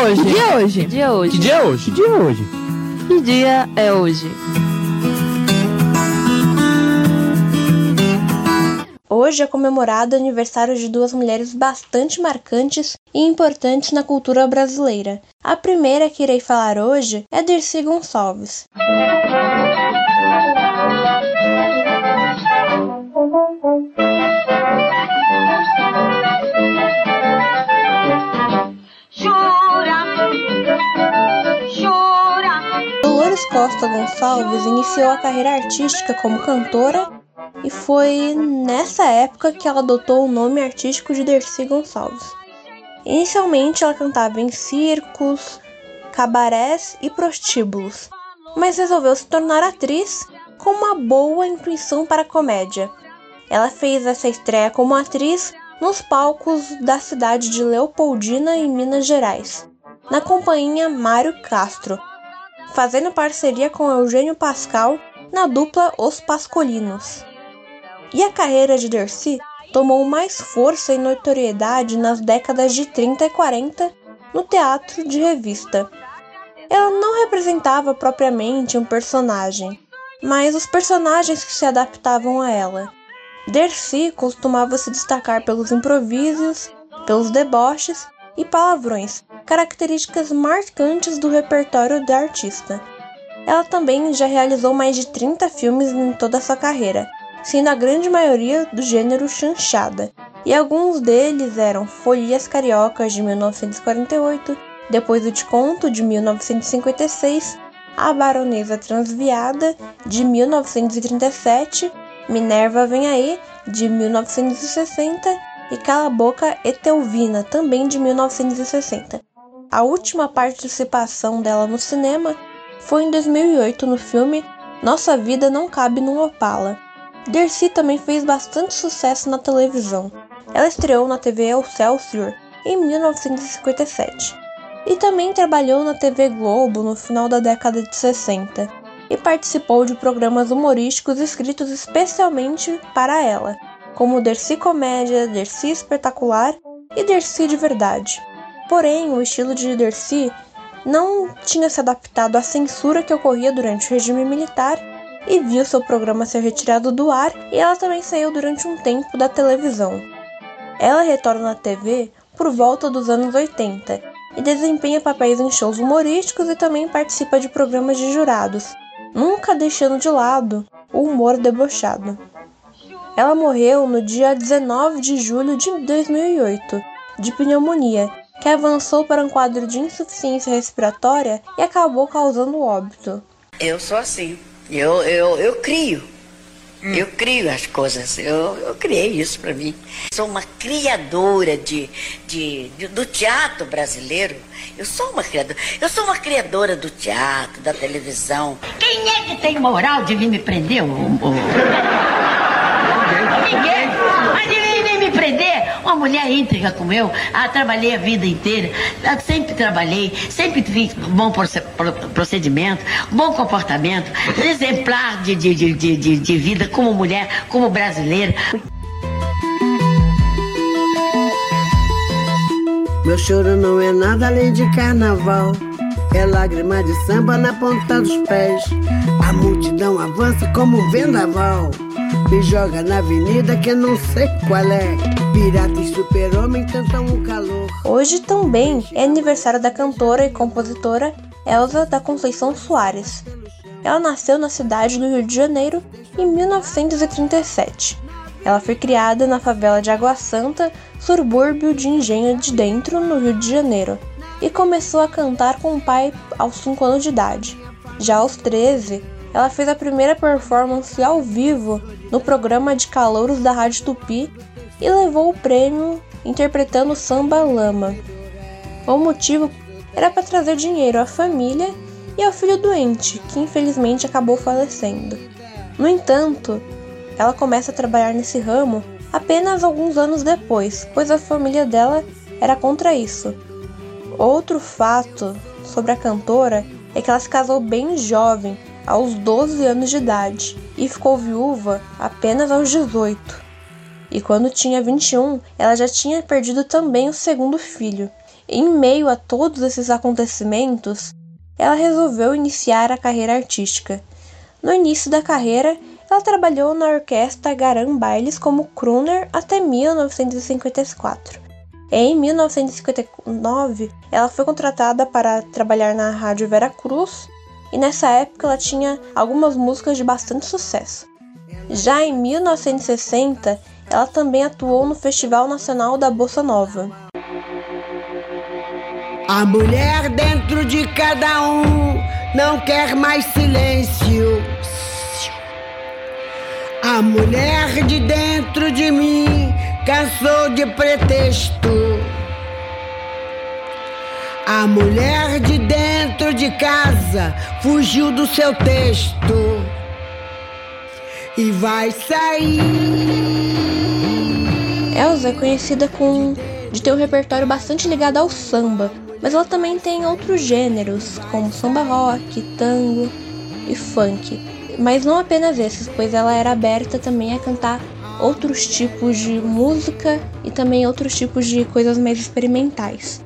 é hoje? Que dia é hoje? Que dia é hoje? Que dia é hoje? Que dia é hoje? Que dia é hoje? Hoje é comemorado o aniversário de duas mulheres bastante marcantes e importantes na cultura brasileira. A primeira que irei falar hoje é Dirce Gonçalves. Costa Gonçalves iniciou a carreira artística como cantora e foi nessa época que ela adotou o nome artístico de Dercy Gonçalves. Inicialmente ela cantava em circos, cabarés e prostíbulos, mas resolveu se tornar atriz com uma boa intuição para a comédia. Ela fez essa estreia como atriz nos palcos da cidade de Leopoldina, em Minas Gerais, na companhia Mário Castro, fazendo parceria com Eugênio Pascal na dupla Os Pascolinos. E a carreira de Dercy tomou mais força e notoriedade nas décadas de 30 e 40 no teatro de revista. Ela não representava propriamente um personagem, mas os personagens que se adaptavam a ela. Dercy costumava se destacar pelos improvisos, pelos deboches e palavrões, características marcantes do repertório da artista. Ela também já realizou mais de 30 filmes em toda a sua carreira, sendo a grande maioria do gênero chanchada, e alguns deles eram Folias Cariocas de 1948, Depois do Te Conto de 1956, A Baronesa Transviada de 1937, Minerva Vem Aí de 1960 e Cala a Boca Etelvina também de 1960. A última participação dela no cinema foi em 2008 no filme Nossa Vida Não Cabe num Opala. Dercy também fez bastante sucesso na televisão. Ela estreou na TV Excelsior em 1957 e também trabalhou na TV Globo no final da década de 60 e participou de programas humorísticos escritos especialmente para ela, como Dercy Comédia, Dercy Espetacular e Dercy de Verdade. Porém, o estilo de Dercy não tinha se adaptado à censura que ocorria durante o regime militar e viu seu programa ser retirado do ar e ela também saiu durante um tempo da televisão. Ela retorna à TV por volta dos anos 80 e desempenha papéis em shows humorísticos e também participa de programas de jurados, nunca deixando de lado o humor debochado. Ela morreu no dia 19 de julho de 2008, de pneumonia, que avançou para um quadro de insuficiência respiratória e acabou causando óbito. Eu sou assim. Eu, eu, eu crio. Hum. Eu crio as coisas. Eu, eu criei isso para mim. Sou uma criadora de, de, de, do teatro brasileiro. Eu sou uma criadora. Eu sou uma criadora do teatro, da televisão. Quem é que tem moral de vir me prender? O, o... Ninguém. Mas ninguém vem me prender. Uma mulher íntegra como eu, ah, trabalhei a vida inteira, sempre trabalhei, sempre fiz bom procedimento, bom comportamento, exemplar de, de, de, de, de vida como mulher, como brasileira. Meu choro não é nada além de carnaval. É lágrima de samba na ponta dos pés. A multidão avança como um vendaval. Me joga na avenida que eu não sei qual é. Pirata e super-homem cantam o calor. Hoje também é aniversário da cantora e compositora Elza da Conceição Soares. Ela nasceu na cidade do Rio de Janeiro em 1937. Ela foi criada na favela de Água Santa, subúrbio de Engenho de Dentro, no Rio de Janeiro, e começou a cantar com o pai aos 5 anos de idade. Já aos 13, ela fez a primeira performance ao vivo no programa de calouros da Rádio Tupi e levou o prêmio interpretando Samba Lama. O motivo era para trazer dinheiro à família e ao filho doente, que infelizmente acabou falecendo. No entanto, ela começa a trabalhar nesse ramo apenas alguns anos depois, pois a família dela era contra isso. Outro fato sobre a cantora é que ela se casou bem jovem, aos 12 anos de idade, e ficou viúva apenas aos 18. E quando tinha 21, ela já tinha perdido também o segundo filho. Em meio a todos esses acontecimentos, ela resolveu iniciar a carreira artística. No início da carreira, ela trabalhou na orquestra Garan Bailes como crooner até 1954. Em 1959, ela foi contratada para trabalhar na Rádio Vera Cruz e nessa época ela tinha algumas músicas de bastante sucesso. Já em 1960, ela também atuou no Festival Nacional da Bossa Nova. A mulher dentro de cada um não quer mais silêncio. A mulher de dentro de mim cansou de pretexto. A mulher de dentro de casa fugiu do seu texto e vai sair. Elza é conhecida com de ter um repertório bastante ligado ao samba, mas ela também tem outros gêneros, como samba rock, tango e funk. Mas não apenas esses, pois ela era aberta também a cantar outros tipos de música e também outros tipos de coisas mais experimentais.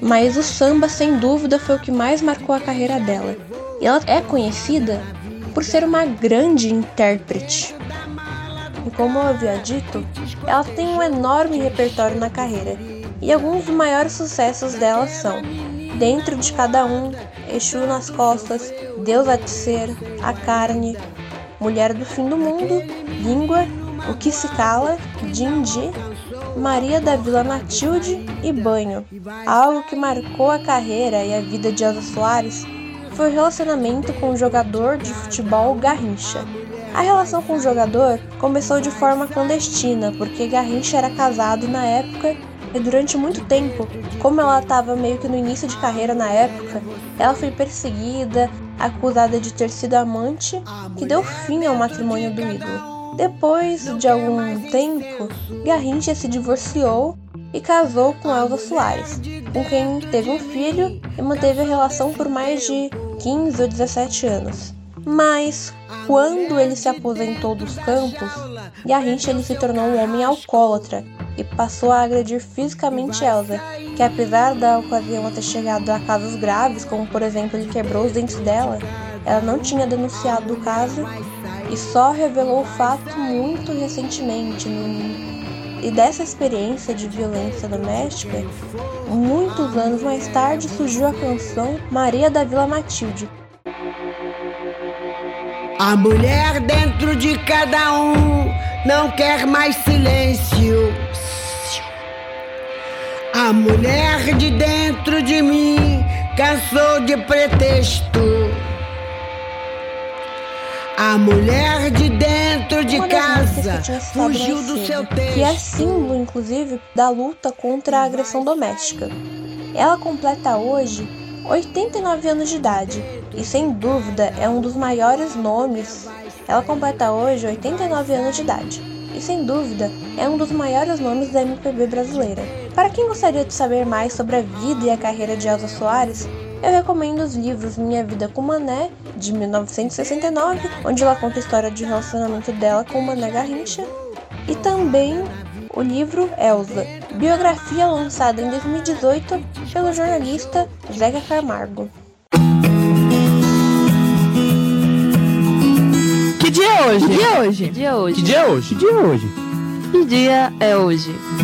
Mas o samba, sem dúvida, foi o que mais marcou a carreira dela. E ela é conhecida por ser uma grande intérprete. E como eu havia dito, ela tem um enorme repertório na carreira, e alguns dos maiores sucessos dela são Dentro de Cada Um, Exu nas Costas, Deus há de Ser, A Carne, Mulher do Fim do Mundo, Língua, O Que Se Cala, Dindi, Maria da Vila Matilde e Banho. Algo que marcou a carreira e a vida de Elza Soares foi o relacionamento com o jogador de futebol Garrincha. A relação com o jogador começou de forma clandestina, porque Garrincha era casado na época e durante muito tempo, como ela estava meio que no início de carreira na época, ela foi perseguida, acusada de ter sido amante, que deu fim ao matrimônio do ídolo. Depois de algum tempo, Garrincha se divorciou e casou com Elza Soares, com quem teve um filho e manteve a relação por mais de 15 ou 17 anos. Mas quando ele se aposentou dos campos, Garrincha ele se tornou um homem alcoólatra e passou a agredir fisicamente Elsa, que apesar da ocasião ter chegado a casos graves, como por exemplo ele quebrou os dentes dela, ela não tinha denunciado o caso e só revelou o fato muito recentemente. E dessa experiência de violência doméstica, muitos anos mais tarde surgiu a canção Maria da Vila Matilde, a mulher dentro de cada um não quer mais silêncio. A mulher de dentro de mim cansou de pretexto. A mulher de dentro de casa fugiu do seu texto. Que é símbolo, inclusive, da luta contra a agressão doméstica. Ela completa hoje 89 anos de idade e sem dúvida é um dos maiores nomes. Ela completa hoje 89 anos de idade e sem dúvida é um dos maiores nomes da MPB brasileira. Para quem gostaria de saber mais sobre a vida e a carreira de Elza Soares, eu recomendo os livros Minha Vida com Mané, de 1969, onde ela conta a história de relacionamento dela com Mané Garrincha, e também o livro Elza, biografia lançada em 2018 pelo jornalista Zeca Camargo. Que dia é hoje? Que dia é hoje? Que dia é hoje? Que dia é hoje? Que dia é hoje? Que dia é hoje?